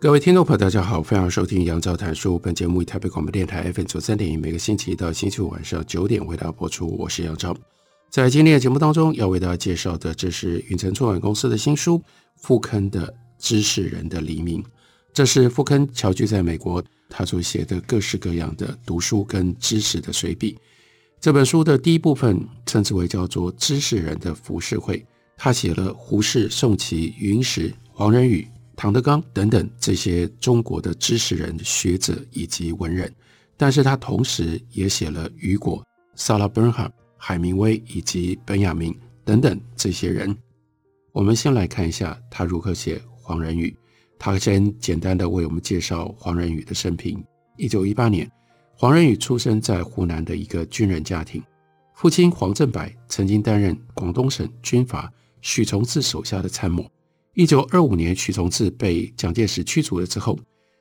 各位听众朋友，大家好，欢迎收听杨照谈书。本节目以台北广播电台 FM 九三点一，每个星期一到星期五晚上九点为大家播出。我是杨照。在今天的节目当中，要为大家介绍的，这是云城出版公司的新书《富坑的知识人的黎明》。这是富坑侨居在美国，他所写的各式各样的读书跟知识的随笔。这本书的第一部分称之为叫做《知识人的浮世绘》，他写了胡适、宋琦、云石、黄仁宇。唐德刚等等这些中国的知识人、学者以及文人，但是他同时也写了雨果、萨拉·伯哈、海明威以及本雅明等等这些人。我们先来看一下他如何写黄仁宇。他先简单的为我们介绍黄仁宇的生平。一九一八年，黄仁宇出生在湖南的一个军人家庭，父亲黄振白曾经担任广东省军阀许崇智手下的参谋。一九二五年，许崇智被蒋介石驱逐了之后，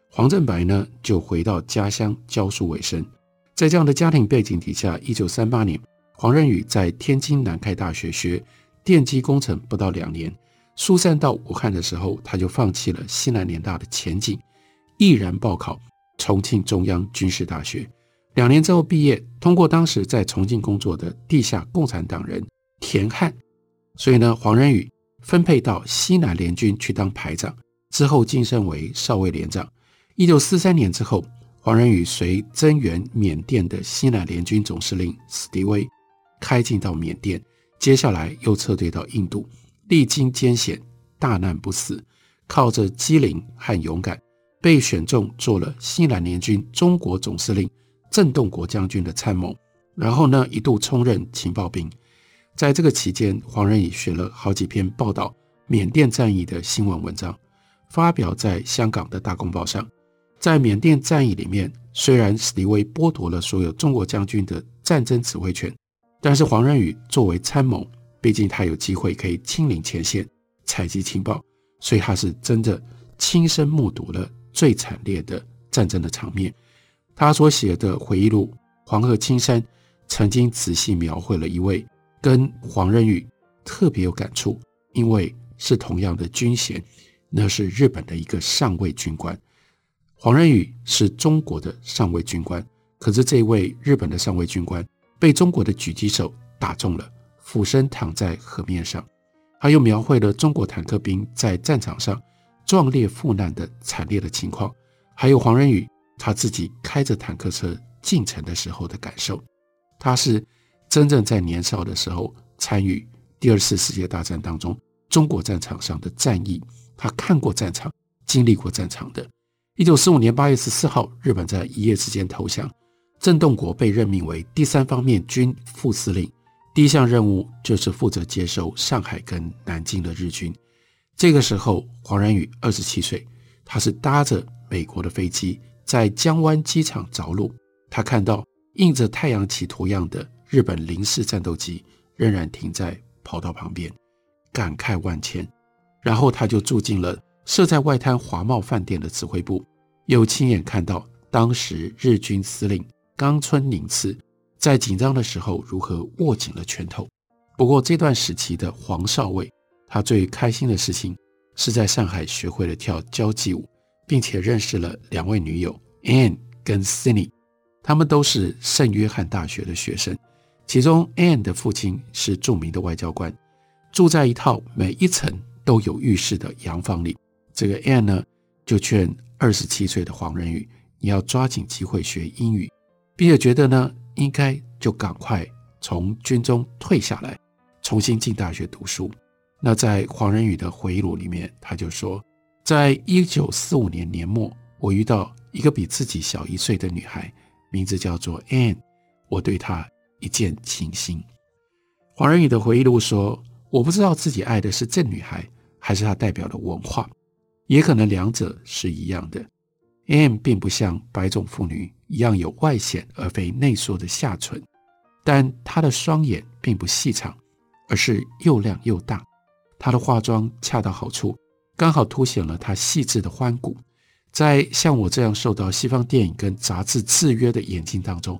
黄振白呢就回到家乡教书为生。在这样的家庭背景底下，一九三八年，黄仁宇在天津南开大学学电机工程，不到两年，疏散到武汉的时候，他就放弃了西南联大的前景，毅然报考重庆中央军事大学。两年之后毕业，通过当时在重庆工作的地下共产党人田汉，所以呢，黄仁宇。分配到西南联军去当排长，之后晋升为少尉连长。一九四三年之后，黄仁宇随增援缅甸的西南联军总司令史迪威开进到缅甸，接下来又撤退到印度，历经艰险，大难不死，靠着机灵和勇敢，被选中做了西南联军中国总司令郑洞国将军的参谋，然后呢，一度充任情报兵。在这个期间，黄仁宇写了好几篇报道缅甸战役的新闻文章，发表在香港的大公报上。在缅甸战役里面，虽然史迪威剥夺了所有中国将军的战争指挥权，但是黄仁宇作为参谋，毕竟他有机会可以亲临前线采集情报，所以他是真的亲身目睹了最惨烈的战争的场面。他所写的回忆录《黄河青山》曾经仔细描绘了一位。跟黄仁宇特别有感触，因为是同样的军衔，那是日本的一个上尉军官。黄仁宇是中国的上尉军官，可是这位日本的上尉军官被中国的狙击手打中了，俯身躺在河面上。他又描绘了中国坦克兵在战场上壮烈赴难的惨烈的情况，还有黄仁宇他自己开着坦克车进城的时候的感受。他是。真正在年少的时候参与第二次世界大战当中中国战场上的战役，他看过战场，经历过战场的。一九四五年八月十四号，日本在一夜之间投降，郑洞国被任命为第三方面军副司令，第一项任务就是负责接收上海跟南京的日军。这个时候，黄仁宇二十七岁，他是搭着美国的飞机在江湾机场着陆，他看到印着太阳旗图样的。日本零式战斗机仍然停在跑道旁边，感慨万千。然后他就住进了设在外滩华茂饭店的指挥部，又亲眼看到当时日军司令冈村宁次在紧张的时候如何握紧了拳头。不过这段时期的黄少尉，他最开心的事情是在上海学会了跳交际舞，并且认识了两位女友 Anne 跟 Cindy，他们都是圣约翰大学的学生。其中，Anne 的父亲是著名的外交官，住在一套每一层都有浴室的洋房里。这个 Anne 呢，就劝二十七岁的黄仁宇，你要抓紧机会学英语，并且觉得呢，应该就赶快从军中退下来，重新进大学读书。那在黄仁宇的回忆录里面，他就说，在一九四五年年末，我遇到一个比自己小一岁的女孩，名字叫做 Anne，我对她。一见倾心。黄仁宇的回忆录说：“我不知道自己爱的是这女孩，还是她代表的文化，也可能两者是一样的。Anne 并不像白种妇女一样有外显而非内缩的下唇，但她的双眼并不细长，而是又亮又大。她的化妆恰到好处，刚好凸显了她细致的髋骨。在像我这样受到西方电影跟杂志制约的眼睛当中，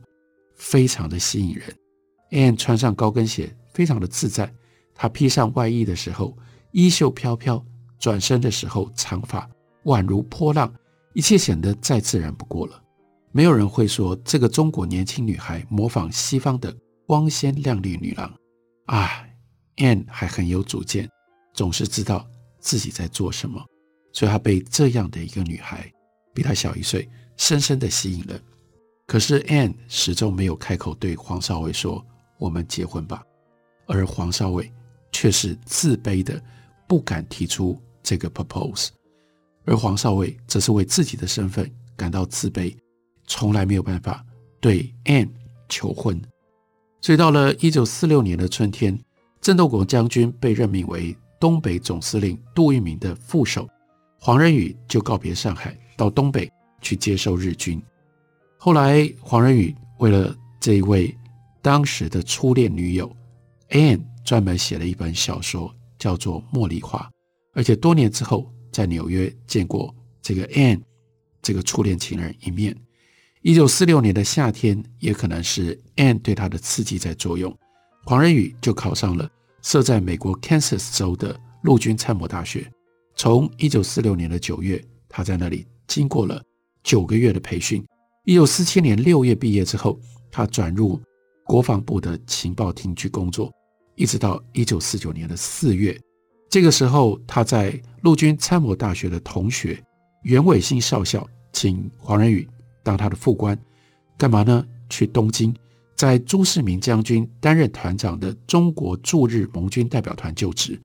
非常的吸引人。Anne 穿上高跟鞋，非常的自在。她披上外衣的时候，衣袖飘飘；转身的时候，长发宛如波浪，一切显得再自然不过了。没有人会说这个中国年轻女孩模仿西方的光鲜亮丽女郎。啊，Anne 还很有主见，总是知道自己在做什么。所以她被这样的一个女孩，比她小一岁，深深的吸引了。可是 Anne 始终没有开口对黄少伟说：“我们结婚吧。”而黄少伟却是自卑的，不敢提出这个 propose。而黄少伟则是为自己的身份感到自卑，从来没有办法对 Anne 求婚。所以到了一九四六年的春天，郑洞国将军被任命为东北总司令杜聿明的副手。黄仁宇就告别上海，到东北去接受日军。后来，黄仁宇为了这一位当时的初恋女友 Anne，专门写了一本小说，叫做《茉莉花》。而且多年之后，在纽约见过这个 Anne 这个初恋情人一面。一九四六年的夏天，也可能是 Anne 对他的刺激在作用，黄仁宇就考上了设在美国 Kansas 州的陆军参谋大学。从一九四六年的九月，他在那里经过了九个月的培训。一九四七年六月毕业之后，他转入国防部的情报厅去工作，一直到一九四九年的四月。这个时候，他在陆军参谋大学的同学袁伟新少校请黄仁宇当他的副官，干嘛呢？去东京，在朱世民将军担任团长的中国驻日盟军代表团就职。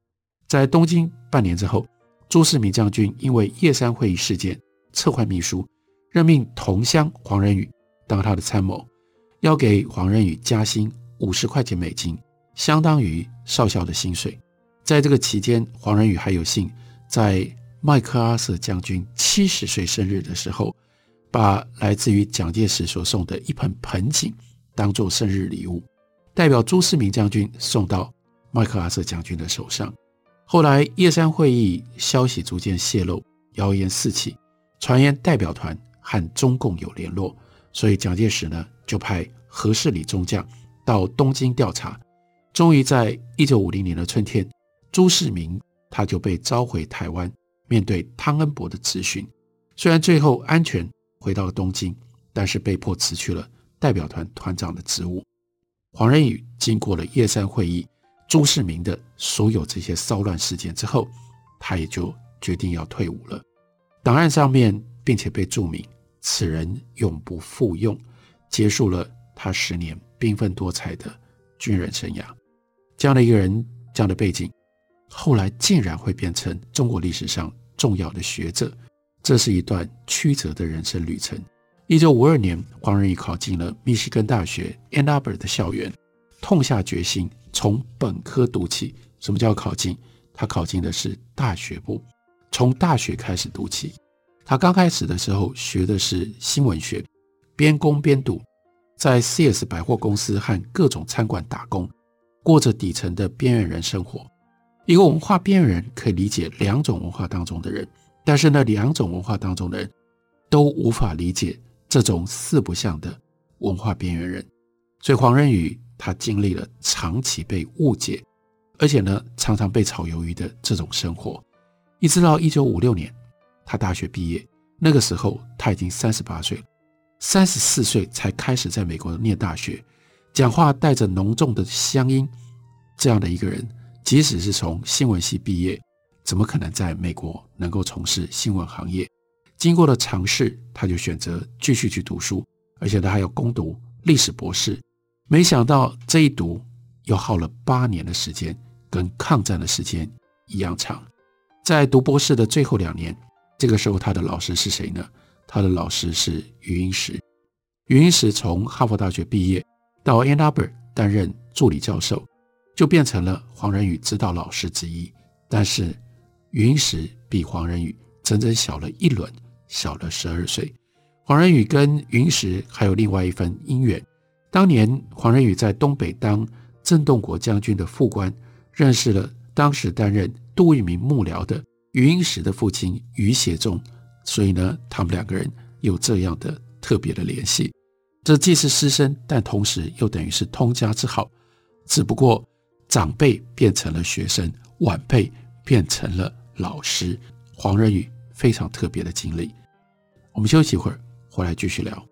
在东京半年之后。朱世民将军因为叶山会议事件撤换秘书，任命同乡黄仁宇当他的参谋，要给黄仁宇加薪五十块钱美金，相当于少校的薪水。在这个期间，黄仁宇还有幸在麦克阿瑟将军七十岁生日的时候，把来自于蒋介石所送的一盆盆景当做生日礼物，代表朱世民将军送到麦克阿瑟将军的手上。后来，叶山会议消息逐渐泄露，谣言四起，传言代表团和中共有联络，所以蒋介石呢就派何世礼中将到东京调查。终于在一九五零年的春天，朱世民他就被召回台湾，面对汤恩伯的质询。虽然最后安全回到了东京，但是被迫辞去了代表团团长的职务。黄仁宇经过了叶山会议。朱世民的所有这些骚乱事件之后，他也就决定要退伍了。档案上面并且被注明，此人永不复用，结束了他十年缤纷多彩的军人生涯。这样的一个人，这样的背景，后来竟然会变成中国历史上重要的学者，这是一段曲折的人生旅程。一九五二年，黄仁宇考进了密西根大学 Ann Arbor 的校园，痛下决心。从本科读起，什么叫考进？他考进的是大学部，从大学开始读起。他刚开始的时候学的是新闻学，边工边读，在 CS 百货公司和各种餐馆打工，过着底层的边缘人生活。一个文化边缘人可以理解两种文化当中的人，但是呢两种文化当中的人都无法理解这种四不像的文化边缘人。所以黄仁宇。他经历了长期被误解，而且呢，常常被炒鱿鱼的这种生活，一直到一九五六年，他大学毕业，那个时候他已经三十八岁了，三十四岁才开始在美国念大学，讲话带着浓重的乡音，这样的一个人，即使是从新闻系毕业，怎么可能在美国能够从事新闻行业？经过了尝试，他就选择继续去读书，而且他还要攻读历史博士。没想到这一读又耗了八年的时间，跟抗战的时间一样长。在读博士的最后两年，这个时候他的老师是谁呢？他的老师是余英时。余英时从哈佛大学毕业，到 Ann Arbor 担任助理教授。就变成了黄仁宇指导老师之一。但是余英时比黄仁宇整整小了一轮，小了十二岁。黄仁宇跟余英时还有另外一份姻缘。当年黄仁宇在东北当郑洞国将军的副官，认识了当时担任杜聿明幕僚的余英时的父亲余协仲，所以呢，他们两个人有这样的特别的联系。这既是师生，但同时又等于是通家之好。只不过长辈变成了学生，晚辈变成了老师。黄仁宇非常特别的经历。我们休息一会儿，回来继续聊。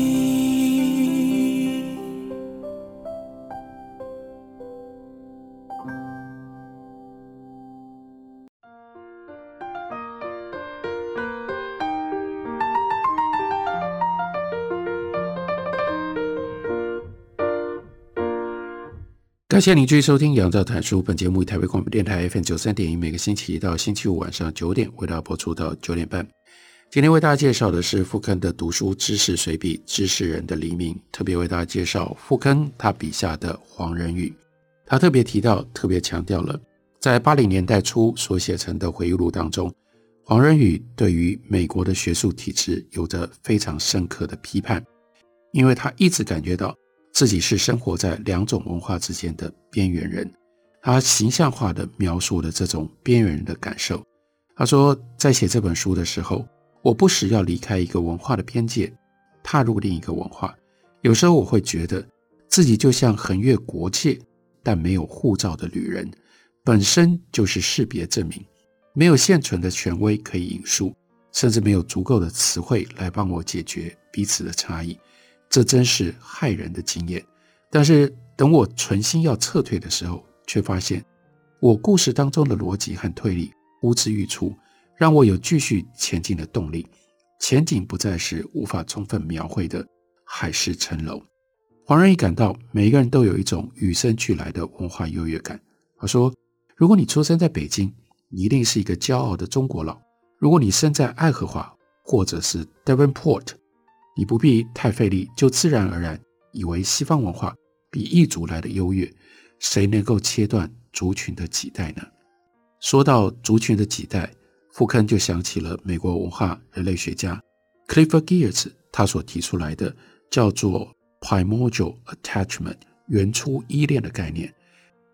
感谢您继续收听《杨照谈书》。本节目以台北广播电台 FM 九三点一，每个星期一到星期五晚上九点为大家播出到九点半。今天为大家介绍的是傅铿的读书知识随笔《知识人的黎明》，特别为大家介绍傅铿他笔下的黄仁宇。他特别提到，特别强调了，在八零年代初所写成的回忆录当中，黄仁宇对于美国的学术体制有着非常深刻的批判，因为他一直感觉到。自己是生活在两种文化之间的边缘人，他形象化的描述了这种边缘人的感受。他说，在写这本书的时候，我不时要离开一个文化的边界，踏入另一个文化。有时候我会觉得自己就像横越国界但没有护照的旅人，本身就是识别证明，没有现存的权威可以引述，甚至没有足够的词汇来帮我解决彼此的差异。这真是骇人的经验，但是等我存心要撤退的时候，却发现我故事当中的逻辑和推理呼之欲出，让我有继续前进的动力。前景不再是无法充分描绘的海市蜃楼。黄仁宇感到每个人都有一种与生俱来的文化优越感。他说：“如果你出生在北京，你一定是一个骄傲的中国佬；如果你生在爱荷华或者是 Devonport。”你不必太费力，就自然而然以为西方文化比异族来的优越。谁能够切断族群的脐带呢？说到族群的脐带，富坑就想起了美国文化人类学家 Clifford Geertz 他所提出来的叫做 primordial attachment 原初依恋的概念。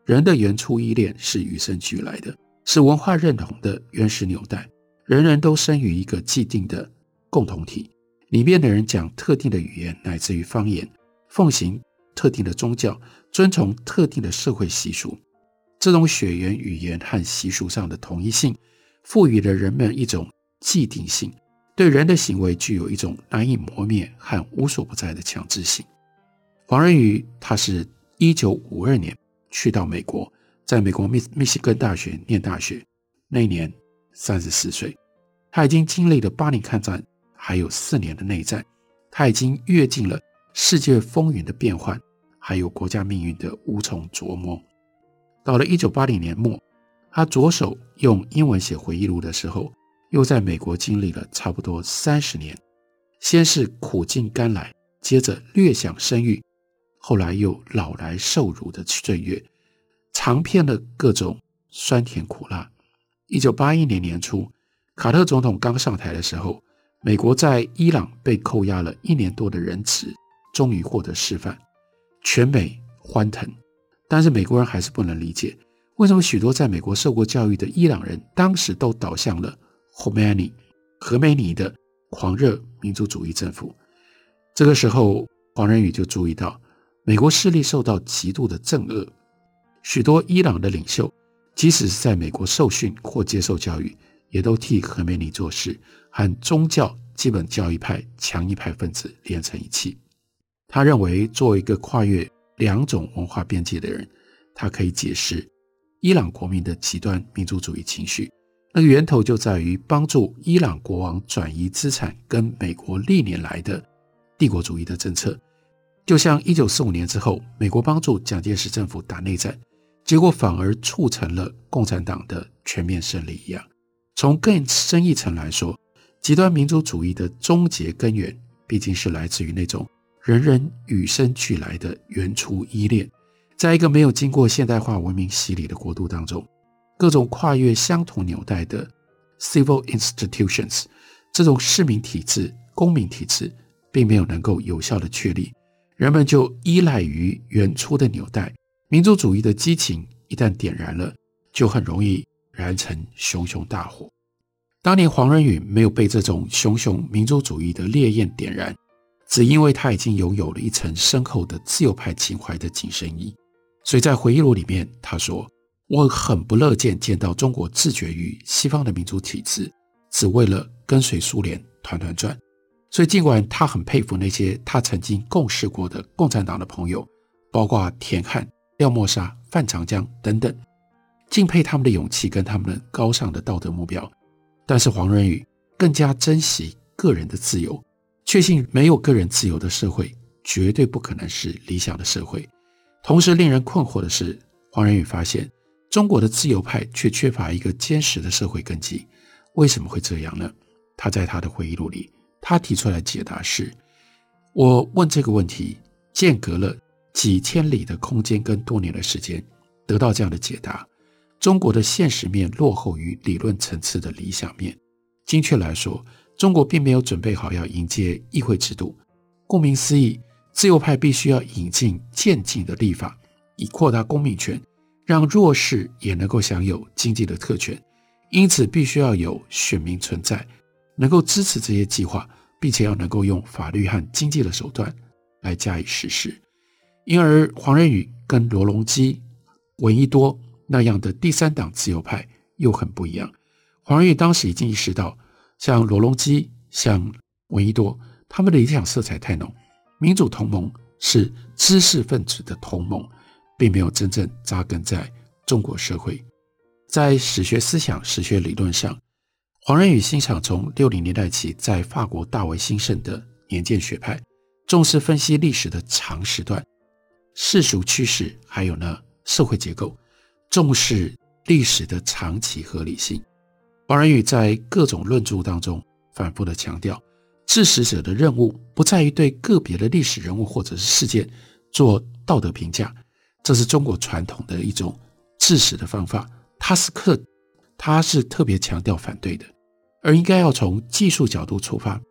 人的原初依恋是与生俱来的，是文化认同的原始纽带。人人都生于一个既定的共同体。里面的人讲特定的语言，乃至于方言，奉行特定的宗教，遵从特定的社会习俗。这种血缘、语言和习俗上的统一性，赋予了人们一种既定性，对人的行为具有一种难以磨灭和无所不在的强制性。黄仁宇，他是一九五二年去到美国，在美国密密西根大学念大学，那年三十四岁，他已经经历了巴黎抗战。还有四年的内战，他已经阅尽了世界风云的变幻，还有国家命运的无从琢磨。到了一九八零年末，他着手用英文写回忆录的时候，又在美国经历了差不多三十年，先是苦尽甘来，接着略享声誉，后来又老来受辱的岁月，尝遍了各种酸甜苦辣。一九八一年年初，卡特总统刚上台的时候。美国在伊朗被扣押了一年多的仁慈，终于获得释放，全美欢腾。但是美国人还是不能理解，为什么许多在美国受过教育的伊朗人，当时都倒向了霍梅尼何梅尼的狂热民族主义政府。这个时候，黄仁宇就注意到，美国势力受到极度的震恶，许多伊朗的领袖，即使是在美国受训或接受教育。也都替何梅尼做事，和宗教基本教义派强硬派分子连成一气。他认为，作为一个跨越两种文化边界的人，他可以解释伊朗国民的极端民族主义情绪。那个源头就在于帮助伊朗国王转移资产，跟美国历年来的帝国主义的政策，就像一九四五年之后，美国帮助蒋介石政府打内战，结果反而促成了共产党的全面胜利一样。从更深一层来说，极端民族主义的终结根源，毕竟是来自于那种人人与生俱来的原初依恋，在一个没有经过现代化文明洗礼的国度当中。各种跨越乡土纽带的 civil institutions，这种市民体制、公民体制，并没有能够有效的确立，人们就依赖于原初的纽带，民族主义的激情一旦点燃了，就很容易燃成熊熊大火。当年黄仁宇没有被这种熊熊民族主义的烈焰点燃，只因为他已经拥有了一层深厚的自由派情怀的紧身衣，所以在回忆录里面他说。我很不乐见见到中国自觉于西方的民主体制，只为了跟随苏联团团转。所以，尽管他很佩服那些他曾经共事过的共产党的朋友，包括田汉、廖沫沙、范长江等等，敬佩他们的勇气跟他们的高尚的道德目标。但是，黄仁宇更加珍惜个人的自由，确信没有个人自由的社会绝对不可能是理想的社会。同时，令人困惑的是，黄仁宇发现。中国的自由派却缺乏一个坚实的社会根基，为什么会这样呢？他在他的回忆录里，他提出来解答是：我问这个问题，间隔了几千里的空间跟多年的时间，得到这样的解答。中国的现实面落后于理论层次的理想面。精确来说，中国并没有准备好要迎接议会制度。顾名思义，自由派必须要引进渐进的立法，以扩大公民权。让弱势也能够享有经济的特权，因此必须要有选民存在，能够支持这些计划，并且要能够用法律和经济的手段来加以实施。因而，黄仁宇跟罗隆基、闻一多那样的第三党自由派又很不一样。黄仁宇当时已经意识到，像罗隆基、像闻一多，他们的理想色彩太浓，民主同盟是知识分子的同盟。并没有真正扎根在中国社会，在史学思想、史学理论上，黄仁宇欣赏从六零年代起在法国大为兴盛的年鉴学派，重视分析历史的长时段、世俗趋势，还有呢社会结构，重视历史的长期合理性。王仁宇在各种论著当中反复的强调，治史者的任务不在于对个别的历史人物或者是事件做道德评价。这是中国传统的一种治史的方法，他是特，他是特别强调反对的，而应该要从技术角度出发，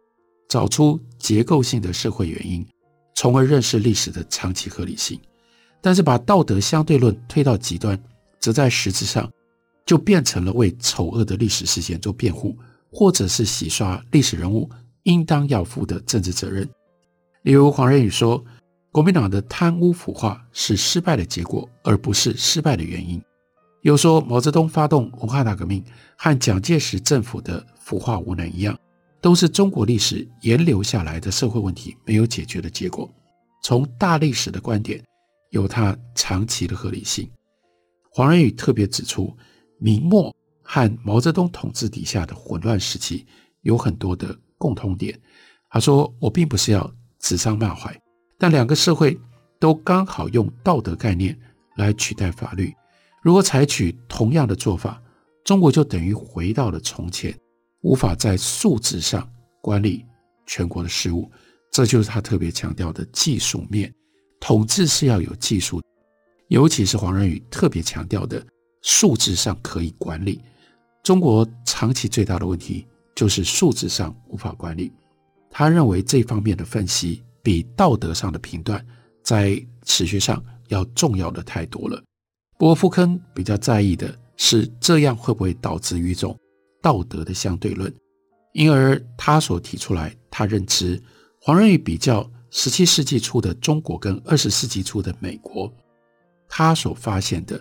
找出结构性的社会原因，从而认识历史的长期合理性。但是把道德相对论推到极端，则在实质上就变成了为丑恶的历史事件做辩护，或者是洗刷历史人物应当要负的政治责任。例如黄仁宇说。国民党的贪污腐化是失败的结果，而不是失败的原因。又说毛泽东发动文化大革命和蒋介石政府的腐化无能一样，都是中国历史沿留下来的社会问题没有解决的结果。从大历史的观点，有它长期的合理性。黄仁宇特别指出，明末和毛泽东统治底下的混乱时期有很多的共通点。他说：“我并不是要指桑骂槐。”但两个社会都刚好用道德概念来取代法律。如果采取同样的做法，中国就等于回到了从前，无法在数字上管理全国的事务。这就是他特别强调的技术面，统治是要有技术，尤其是黄仁宇特别强调的数字上可以管理。中国长期最大的问题就是数字上无法管理。他认为这方面的分析。比道德上的评断，在史学上要重要的太多了。不过福坑比较在意的是，这样会不会导致一种道德的相对论？因而他所提出来，他认知黄仁宇比较十七世纪初的中国跟二十世纪初的美国，他所发现的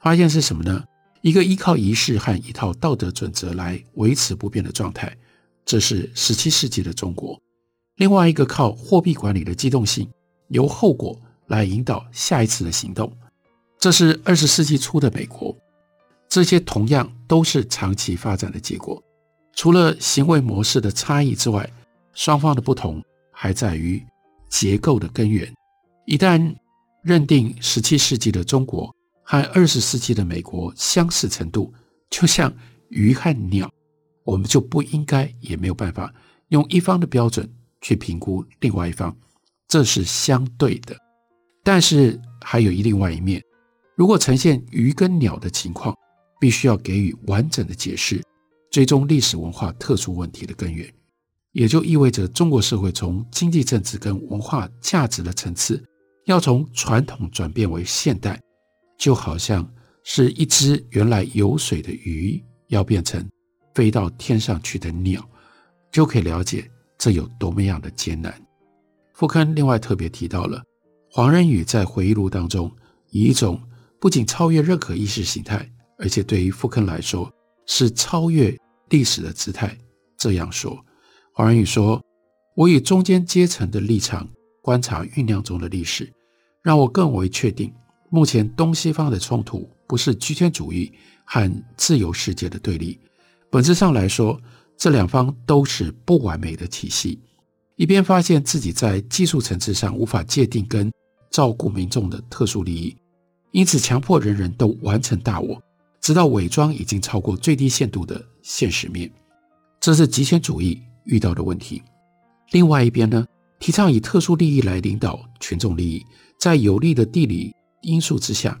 发现是什么呢？一个依靠仪式和一套道德准则来维持不变的状态，这是十七世纪的中国。另外一个靠货币管理的机动性，由后果来引导下一次的行动，这是二十世纪初的美国。这些同样都是长期发展的结果。除了行为模式的差异之外，双方的不同还在于结构的根源。一旦认定十七世纪的中国和二十世纪的美国相似程度，就像鱼和鸟，我们就不应该也没有办法用一方的标准去评估另外一方，这是相对的。但是还有一另外一面，如果呈现鱼跟鸟的情况，必须要给予完整的解释。追踪历史文化特殊问题的根源，也就意味着中国社会从经济、政治跟文化价值的层次，要从传统转变为现代，就好像是一只原来游水的鱼要变成飞到天上去的鸟，就可以了解这有多么样的艰难。傅柯恩另外特别提到了黄仁宇在回忆录当中，以一种不仅超越任何意识形态，而且对于傅柯恩来说是超越。历史的姿态这样说，黄仁宇说：“我以中间阶层的立场观察酝酿中的历史，让我更为确定，目前东西方的冲突不是极权主义和自由世界的对立。本质上来说，这两方都是不完美的体系。一边发现自己在技术层次上无法界定跟照顾民众的特殊利益，因此强迫人人都完成大我。”直到伪装已经超过最低限度的现实面，这是极权主义遇到的问题。另外一边呢，提倡以特殊利益来领导群众利益，在有利的地理因素之下，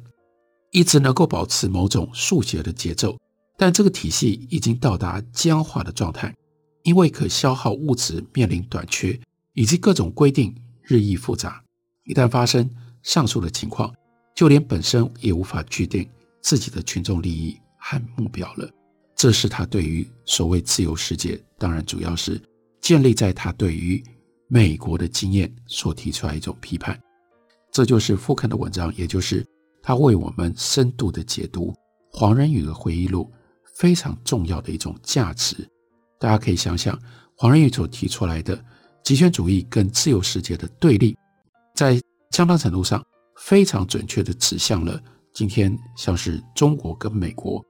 一直能够保持某种数学的节奏。但这个体系已经到达僵化的状态，因为可消耗物质面临短缺，以及各种规定日益复杂。一旦发生上述的情况，就连本身也无法确定。自己的群众利益和目标了，这是他对于所谓自由世界，当然主要是建立在他对于美国的经验所提出来一种批判。这就是复刊的文章，也就是他为我们深度的解读黄仁宇的回忆录非常重要的一种价值。大家可以想想，黄仁宇所提出来的极权主义跟自由世界的对立，在相当程度上非常准确地指向了。今天像是中国跟美国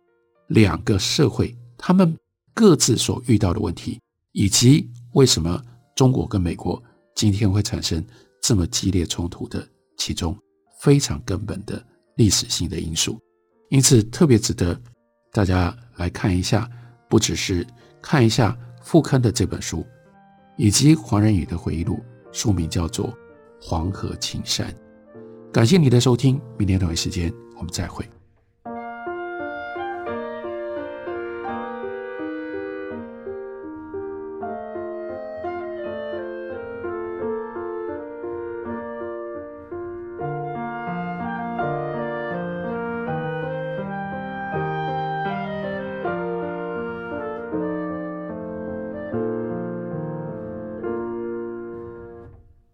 两个社会，他们各自所遇到的问题，以及为什么中国跟美国今天会产生这么激烈冲突的其中非常根本的历史性的因素，因此特别值得大家来看一下，不只是看一下傅坑的这本书，以及黄仁宇的回忆录，书名叫做《黄河青山》。感谢你的收听，明天同一时间。我们再会。